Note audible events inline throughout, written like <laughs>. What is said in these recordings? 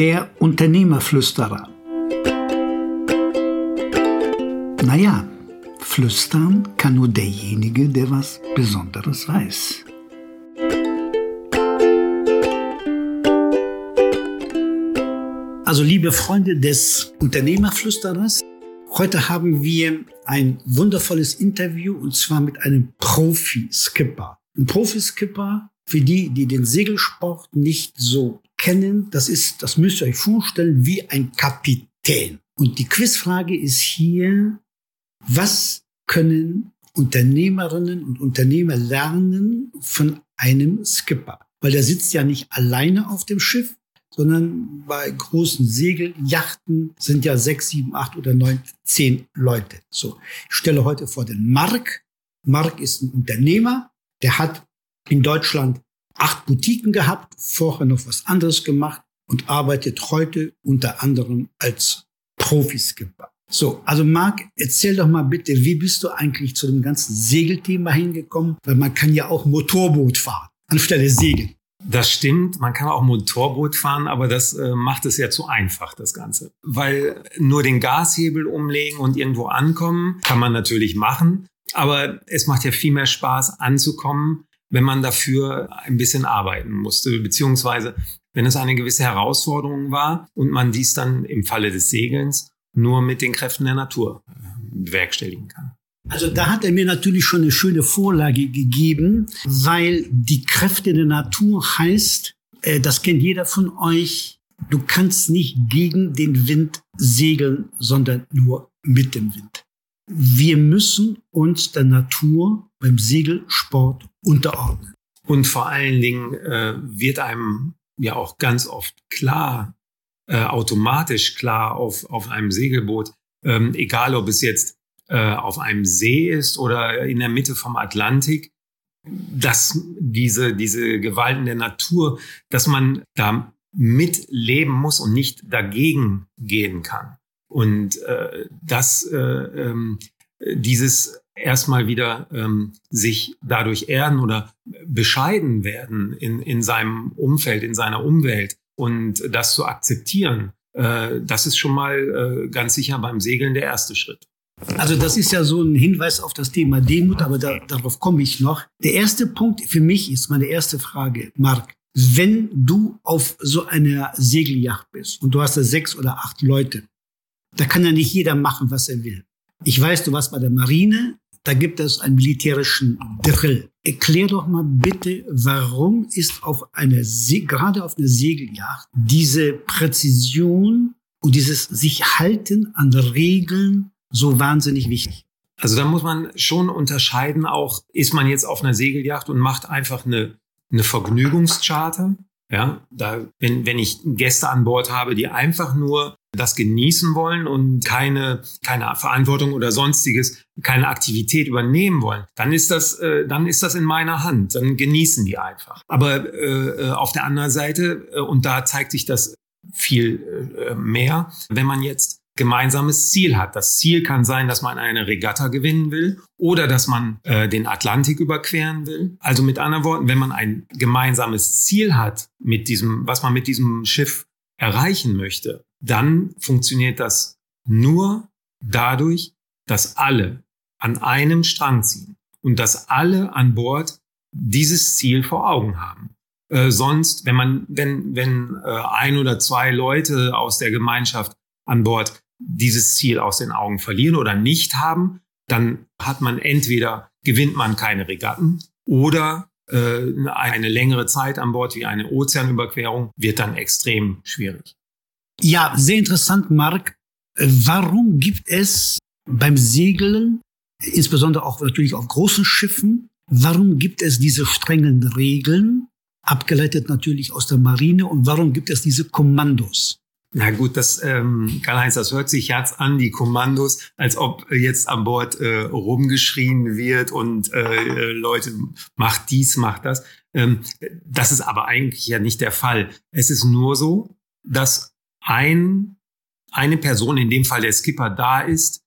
Der Unternehmerflüsterer. Naja, flüstern kann nur derjenige, der was Besonderes weiß. Also liebe Freunde des Unternehmerflüsterers, heute haben wir ein wundervolles Interview und zwar mit einem Profi-Skipper. Ein Profi-Skipper, für die, die den Segelsport nicht so kennen, das ist, das müsst ihr euch vorstellen, wie ein Kapitän. Und die Quizfrage ist hier, was können Unternehmerinnen und Unternehmer lernen von einem Skipper? Weil der sitzt ja nicht alleine auf dem Schiff, sondern bei großen Segeljachten sind ja sechs, sieben, acht oder neun, zehn Leute. So, ich stelle heute vor den Mark. Mark ist ein Unternehmer, der hat in Deutschland acht Boutiquen gehabt, vorher noch was anderes gemacht und arbeitet heute unter anderem als Profiskipper. So, also Marc, erzähl doch mal bitte, wie bist du eigentlich zu dem ganzen Segelthema hingekommen? Weil man kann ja auch Motorboot fahren anstelle Segeln. Das stimmt, man kann auch Motorboot fahren, aber das äh, macht es ja zu einfach, das Ganze. Weil nur den Gashebel umlegen und irgendwo ankommen, kann man natürlich machen. Aber es macht ja viel mehr Spaß anzukommen, wenn man dafür ein bisschen arbeiten musste, beziehungsweise wenn es eine gewisse Herausforderung war und man dies dann im Falle des Segelns nur mit den Kräften der Natur äh, bewerkstelligen kann. Also da hat er mir natürlich schon eine schöne Vorlage gegeben, weil die Kräfte der Natur heißt, äh, das kennt jeder von euch, du kannst nicht gegen den Wind segeln, sondern nur mit dem Wind. Wir müssen uns der Natur beim Segelsport unterordnen. Und vor allen Dingen äh, wird einem ja auch ganz oft klar, äh, automatisch klar auf, auf einem Segelboot, ähm, egal ob es jetzt äh, auf einem See ist oder in der Mitte vom Atlantik, dass diese, diese Gewalten der Natur, dass man da mitleben muss und nicht dagegen gehen kann. Und äh, dass äh, ähm, dieses erstmal wieder ähm, sich dadurch erden oder bescheiden werden in, in seinem Umfeld, in seiner Umwelt und das zu akzeptieren, äh, das ist schon mal äh, ganz sicher beim Segeln der erste Schritt. Also das ist ja so ein Hinweis auf das Thema Demut, aber da, darauf komme ich noch. Der erste Punkt für mich ist meine erste Frage, Marc. Wenn du auf so einer Segelyacht bist und du hast da sechs oder acht Leute, da kann ja nicht jeder machen, was er will. Ich weiß, du warst bei der Marine, da gibt es einen militärischen Drill. Erklär doch mal bitte, warum ist auf einer gerade auf einer Segelyacht diese Präzision und dieses sich halten an Regeln so wahnsinnig wichtig? Also da muss man schon unterscheiden, auch ist man jetzt auf einer Segelyacht und macht einfach eine, eine Vergnügungscharter. Ja, da, wenn, wenn ich Gäste an Bord habe, die einfach nur das genießen wollen und keine, keine Verantwortung oder sonstiges, keine Aktivität übernehmen wollen, dann ist das, äh, dann ist das in meiner Hand. Dann genießen die einfach. Aber äh, äh auf der anderen Seite, äh, und da zeigt sich das viel äh, mehr, wenn man jetzt gemeinsames Ziel hat. Das Ziel kann sein, dass man eine Regatta gewinnen will oder dass man äh, den Atlantik überqueren will. Also mit anderen Worten, wenn man ein gemeinsames Ziel hat mit diesem, was man mit diesem Schiff erreichen möchte, dann funktioniert das nur dadurch, dass alle an einem Strang ziehen und dass alle an Bord dieses Ziel vor Augen haben. Äh, sonst, wenn man, wenn, wenn äh, ein oder zwei Leute aus der Gemeinschaft an Bord dieses Ziel aus den Augen verlieren oder nicht haben, dann hat man entweder gewinnt man keine Regatten oder eine längere Zeit an Bord wie eine Ozeanüberquerung wird dann extrem schwierig. Ja, sehr interessant, Marc. Warum gibt es beim Segeln, insbesondere auch natürlich auf großen Schiffen, warum gibt es diese strengen Regeln, abgeleitet natürlich aus der Marine, und warum gibt es diese Kommandos? Na gut, das, ähm, Karl-Heinz, das hört sich jetzt an, die Kommandos, als ob jetzt an Bord äh, rumgeschrien wird und äh, Leute, macht dies, macht das. Ähm, das ist aber eigentlich ja nicht der Fall. Es ist nur so, dass ein, eine Person, in dem Fall der Skipper, da ist,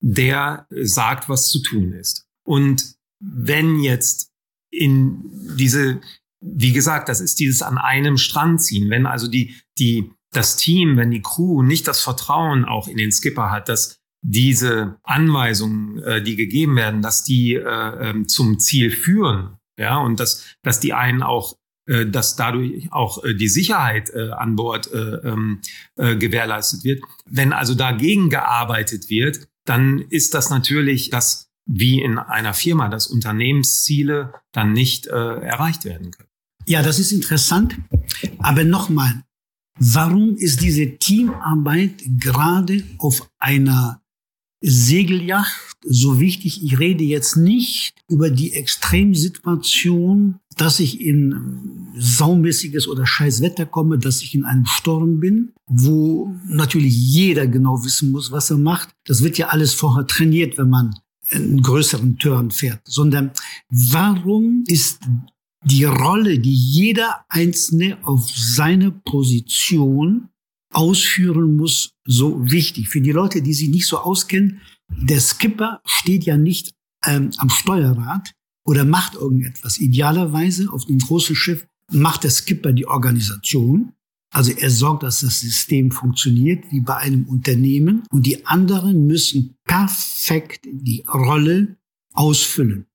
der sagt, was zu tun ist. Und wenn jetzt in diese, wie gesagt, das ist dieses an einem Strand ziehen, wenn also die, die das Team, wenn die Crew nicht das Vertrauen auch in den Skipper hat, dass diese Anweisungen, äh, die gegeben werden, dass die äh, ähm, zum Ziel führen, ja, und dass, dass die einen auch, äh, dass dadurch auch äh, die Sicherheit äh, an Bord äh, ähm, äh, gewährleistet wird. Wenn also dagegen gearbeitet wird, dann ist das natürlich das, wie in einer Firma, dass Unternehmensziele dann nicht äh, erreicht werden können. Ja, das ist interessant. Aber nochmal, warum ist diese Teamarbeit gerade auf einer Segelyacht so wichtig. Ich rede jetzt nicht über die Extremsituation, dass ich in saumäßiges oder scheiß Wetter komme, dass ich in einem Sturm bin, wo natürlich jeder genau wissen muss, was er macht. Das wird ja alles vorher trainiert, wenn man einen größeren Turn fährt, sondern warum ist die Rolle, die jeder Einzelne auf seine Position ausführen muss, so wichtig. Für die Leute, die sich nicht so auskennen, der Skipper steht ja nicht ähm, am Steuerrad oder macht irgendetwas. Idealerweise auf dem großen Schiff macht der Skipper die Organisation. Also er sorgt, dass das System funktioniert, wie bei einem Unternehmen. Und die anderen müssen perfekt die Rolle ausfüllen.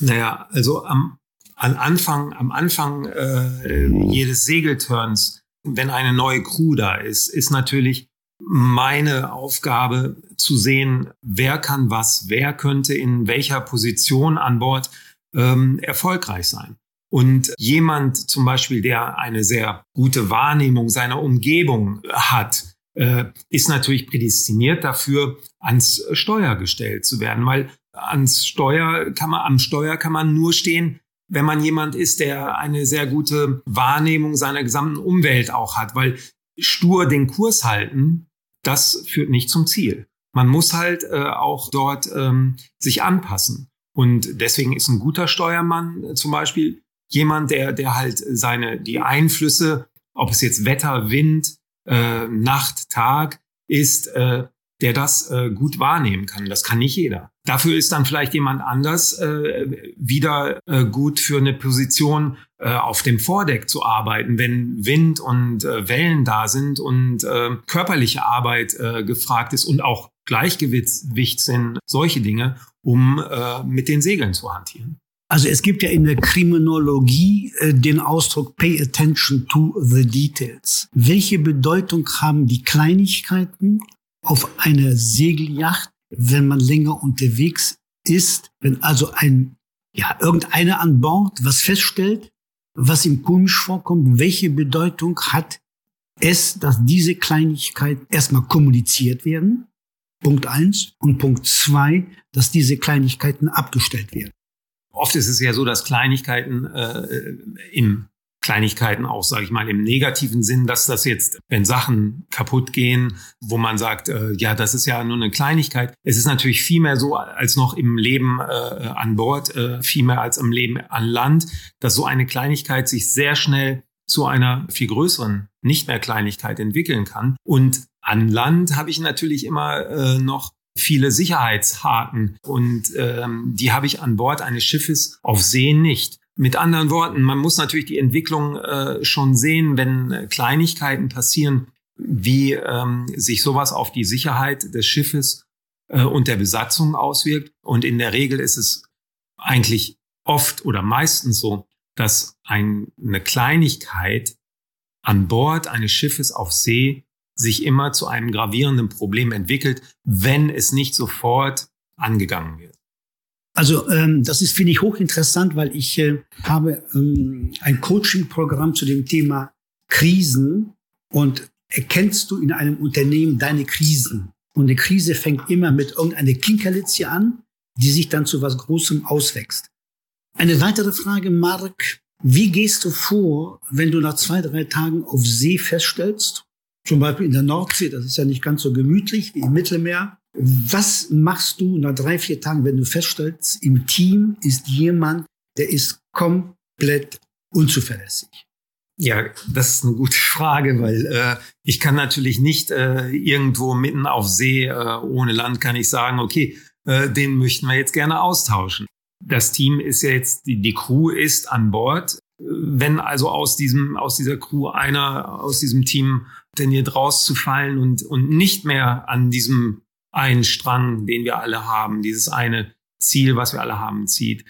Naja, also am, am Anfang, am Anfang äh, jedes Segelturns wenn eine neue Crew da ist, ist natürlich meine Aufgabe zu sehen, wer kann was, wer könnte in welcher Position an Bord ähm, erfolgreich sein. Und jemand zum Beispiel, der eine sehr gute Wahrnehmung seiner Umgebung hat, äh, ist natürlich prädestiniert dafür, ans Steuer gestellt zu werden, weil ans Steuer kann man, am Steuer kann man nur stehen, wenn man jemand ist, der eine sehr gute Wahrnehmung seiner gesamten Umwelt auch hat, weil stur den Kurs halten, das führt nicht zum Ziel. Man muss halt äh, auch dort ähm, sich anpassen. Und deswegen ist ein guter Steuermann äh, zum Beispiel jemand, der, der halt seine, die Einflüsse, ob es jetzt Wetter, Wind, äh, Nacht, Tag ist, äh, der das äh, gut wahrnehmen kann. Das kann nicht jeder. Dafür ist dann vielleicht jemand anders äh, wieder äh, gut für eine Position äh, auf dem Vordeck zu arbeiten, wenn Wind und äh, Wellen da sind und äh, körperliche Arbeit äh, gefragt ist und auch Gleichgewicht sind, solche Dinge, um äh, mit den Segeln zu hantieren. Also es gibt ja in der Kriminologie äh, den Ausdruck Pay attention to the details. Welche Bedeutung haben die Kleinigkeiten auf einer Segelyacht, wenn man länger unterwegs ist, wenn also ein, ja, irgendeiner an Bord was feststellt, was ihm komisch vorkommt, welche Bedeutung hat es, dass diese Kleinigkeiten erstmal kommuniziert werden, Punkt eins, und Punkt zwei, dass diese Kleinigkeiten abgestellt werden. Oft ist es ja so, dass Kleinigkeiten äh, im Kleinigkeiten auch, sage ich mal, im negativen Sinn, dass das jetzt, wenn Sachen kaputt gehen, wo man sagt, äh, ja, das ist ja nur eine Kleinigkeit. Es ist natürlich viel mehr so als noch im Leben äh, an Bord, äh, viel mehr als im Leben an Land, dass so eine Kleinigkeit sich sehr schnell zu einer viel größeren, nicht mehr Kleinigkeit entwickeln kann. Und an Land habe ich natürlich immer äh, noch viele Sicherheitshaken und ähm, die habe ich an Bord eines Schiffes auf See nicht. Mit anderen Worten, man muss natürlich die Entwicklung äh, schon sehen, wenn äh, Kleinigkeiten passieren, wie ähm, sich sowas auf die Sicherheit des Schiffes äh, und der Besatzung auswirkt. Und in der Regel ist es eigentlich oft oder meistens so, dass ein, eine Kleinigkeit an Bord eines Schiffes auf See sich immer zu einem gravierenden Problem entwickelt, wenn es nicht sofort angegangen wird. Also ähm, das ist, finde ich, hochinteressant, weil ich äh, habe ähm, ein Coaching-Programm zu dem Thema Krisen und erkennst du in einem Unternehmen deine Krisen. Und eine Krise fängt immer mit irgendeiner Kinkerlitzche an, die sich dann zu was Großem auswächst. Eine weitere Frage, Mark. Wie gehst du vor, wenn du nach zwei, drei Tagen auf See feststellst, zum Beispiel in der Nordsee, das ist ja nicht ganz so gemütlich wie im Mittelmeer, was machst du nach drei, vier Tagen, wenn du feststellst, im Team ist jemand, der ist komplett unzuverlässig? Ja, das ist eine gute Frage, weil äh, ich kann natürlich nicht äh, irgendwo mitten auf See äh, ohne Land kann ich sagen, okay, äh, den möchten wir jetzt gerne austauschen. Das Team ist ja jetzt, die, die Crew ist an Bord. Wenn also aus diesem, aus dieser Crew einer aus diesem Team tendiert rauszufallen und, und nicht mehr an diesem einen Strang, den wir alle haben, dieses eine Ziel, was wir alle haben, zieht,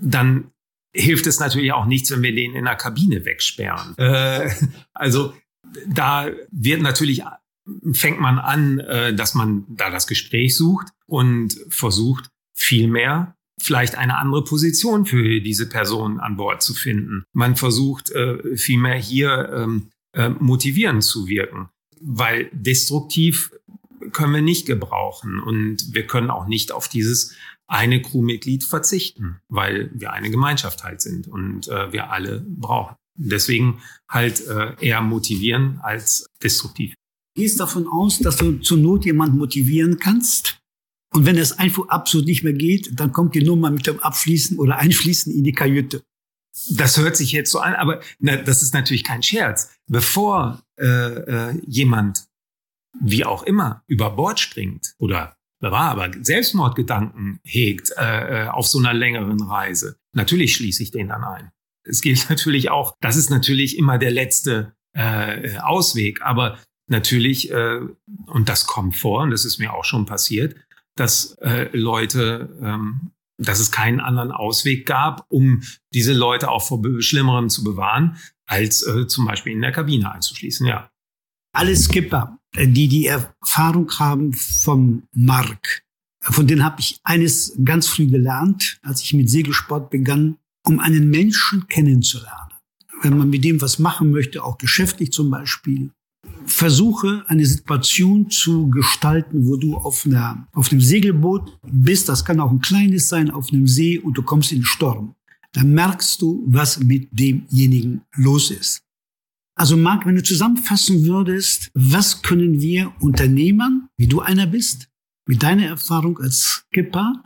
dann hilft es natürlich auch nichts, wenn wir den in der Kabine wegsperren. Äh, <laughs> also da wird natürlich fängt man an, äh, dass man da das Gespräch sucht und versucht vielmehr vielleicht eine andere Position für diese Person an Bord zu finden. Man versucht äh, vielmehr hier ähm, äh, motivierend zu wirken, weil destruktiv können wir nicht gebrauchen und wir können auch nicht auf dieses eine Crewmitglied verzichten, weil wir eine Gemeinschaft halt sind und äh, wir alle brauchen. Deswegen halt äh, eher motivieren als destruktiv. Gehst davon aus, dass du zur Not jemanden motivieren kannst? Und wenn es einfach absolut nicht mehr geht, dann kommt die Nummer mit dem Abschließen oder Einschließen in die Kajüte. Das hört sich jetzt so an, aber na, das ist natürlich kein Scherz. Bevor äh, äh, jemand, wie auch immer, über Bord springt oder war aber Selbstmordgedanken hegt äh, äh, auf so einer längeren Reise, natürlich schließe ich den dann ein. Es gilt <laughs> natürlich auch, das ist natürlich immer der letzte äh, Ausweg, aber natürlich, äh, und das kommt vor, und das ist mir auch schon passiert, dass äh, Leute, ähm, dass es keinen anderen Ausweg gab, um diese Leute auch vor Schlimmerem zu bewahren, als äh, zum Beispiel in der Kabine einzuschließen, ja. Alle Skipper, die die Erfahrung haben vom Mark, von denen habe ich eines ganz früh gelernt, als ich mit Segelsport begann, um einen Menschen kennenzulernen. Wenn man mit dem was machen möchte, auch geschäftlich zum Beispiel, versuche eine Situation zu gestalten, wo du auf, einer, auf einem Segelboot bist, das kann auch ein kleines sein, auf einem See und du kommst in den Sturm. Dann merkst du, was mit demjenigen los ist. Also Marc, wenn du zusammenfassen würdest, was können wir Unternehmern, wie du einer bist, mit deiner Erfahrung als Skipper,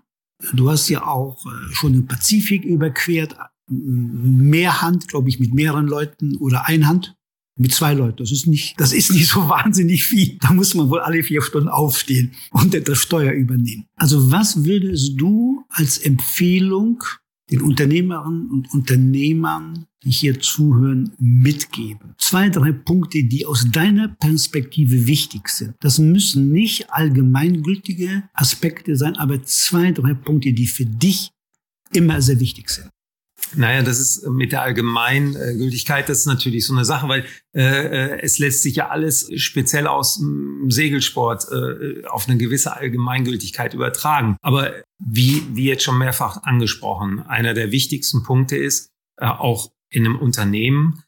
du hast ja auch äh, schon den Pazifik überquert, Mehrhand, glaube ich, mit mehreren Leuten oder Einhand, mit zwei Leuten. Das ist nicht, das ist nicht so <laughs> wahnsinnig viel. Da muss man wohl alle vier Stunden aufstehen und das Steuer übernehmen. Also was würdest du als Empfehlung den Unternehmerinnen und Unternehmern, die hier zuhören, mitgeben? Zwei, drei Punkte, die aus deiner Perspektive wichtig sind. Das müssen nicht allgemeingültige Aspekte sein, aber zwei, drei Punkte, die für dich immer sehr wichtig sind. Naja, das ist mit der Allgemeingültigkeit, das ist natürlich so eine Sache, weil äh, äh, es lässt sich ja alles speziell aus dem Segelsport äh, auf eine gewisse Allgemeingültigkeit übertragen. Aber wie, wie jetzt schon mehrfach angesprochen, einer der wichtigsten Punkte ist, äh, auch in einem Unternehmen,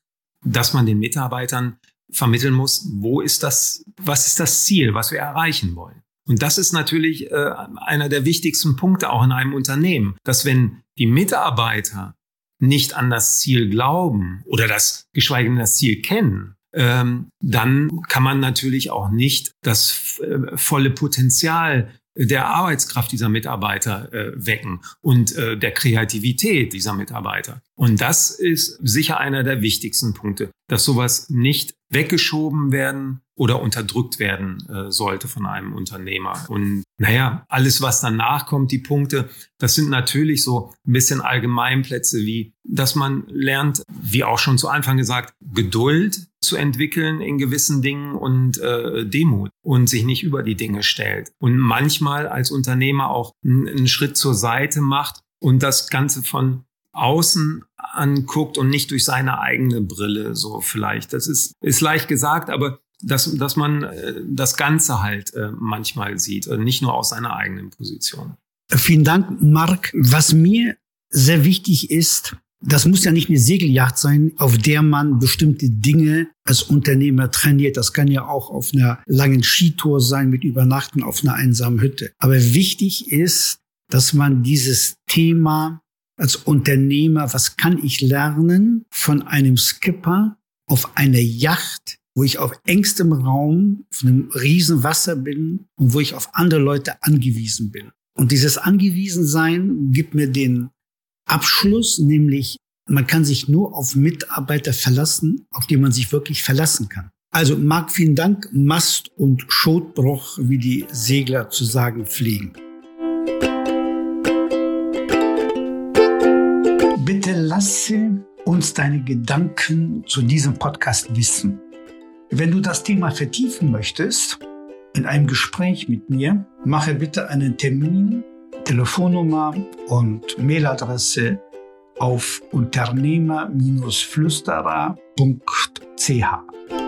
dass man den Mitarbeitern vermitteln muss, wo ist das, was ist das Ziel, was wir erreichen wollen. Und das ist natürlich äh, einer der wichtigsten Punkte auch in einem Unternehmen, dass wenn die Mitarbeiter nicht an das Ziel glauben oder das, geschweige denn das Ziel kennen, ähm, dann kann man natürlich auch nicht das äh, volle Potenzial der Arbeitskraft dieser Mitarbeiter äh, wecken und äh, der Kreativität dieser Mitarbeiter. Und das ist sicher einer der wichtigsten Punkte, dass sowas nicht weggeschoben werden oder unterdrückt werden äh, sollte von einem Unternehmer. Und naja, alles, was danach kommt, die Punkte, das sind natürlich so ein bisschen Allgemeinplätze wie, dass man lernt, wie auch schon zu Anfang gesagt, Geduld zu entwickeln in gewissen Dingen und äh, Demut und sich nicht über die Dinge stellt. Und manchmal als Unternehmer auch einen Schritt zur Seite macht und das Ganze von außen anguckt und nicht durch seine eigene Brille so vielleicht. Das ist, ist leicht gesagt, aber dass, dass man äh, das Ganze halt äh, manchmal sieht, und nicht nur aus seiner eigenen Position. Vielen Dank, Marc. Was mir sehr wichtig ist, das muss ja nicht eine Segelyacht sein, auf der man bestimmte Dinge als Unternehmer trainiert. Das kann ja auch auf einer langen Skitour sein mit Übernachten auf einer einsamen Hütte. Aber wichtig ist, dass man dieses Thema als Unternehmer, was kann ich lernen von einem Skipper auf einer Yacht, wo ich auf engstem Raum, auf einem riesen Wasser bin und wo ich auf andere Leute angewiesen bin. Und dieses Angewiesensein gibt mir den Abschluss, nämlich man kann sich nur auf Mitarbeiter verlassen, auf die man sich wirklich verlassen kann. Also Marc, vielen Dank. Mast- und Schotbruch, wie die Segler zu sagen pflegen. Bitte lasse uns deine Gedanken zu diesem Podcast wissen. Wenn du das Thema vertiefen möchtest, in einem Gespräch mit mir, mache bitte einen Termin, Telefonnummer und Mailadresse auf unternehmer-flüsterer.ch.